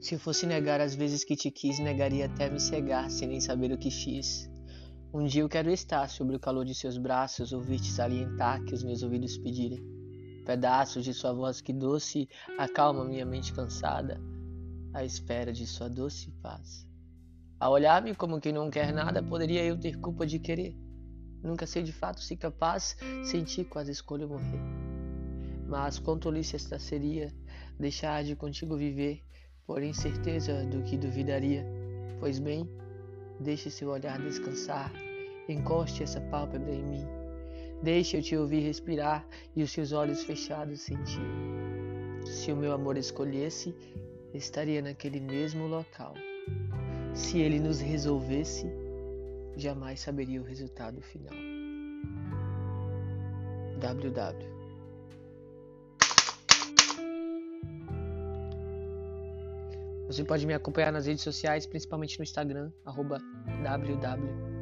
Se fosse negar as vezes que te quis, negaria até me cegar, sem nem saber o que fiz. Um dia eu quero estar sobre o calor de seus braços, ouvir-te salientar que os meus ouvidos pedirem. Pedaços de sua voz que doce acalma minha mente cansada, à espera de sua doce paz. A olhar-me como quem não quer nada, poderia eu ter culpa de querer. Nunca sei de fato se capaz, sentir quase escolho morrer. Mas quão tolice esta seria, deixar de contigo viver, porém certeza do que duvidaria. Pois bem, deixe seu olhar descansar, encoste essa pálpebra em mim. Deixe eu te ouvir respirar e os seus olhos fechados sentir. Se o meu amor escolhesse, estaria naquele mesmo local. Se ele nos resolvesse, jamais saberia o resultado final. WW Você pode me acompanhar nas redes sociais, principalmente no Instagram, www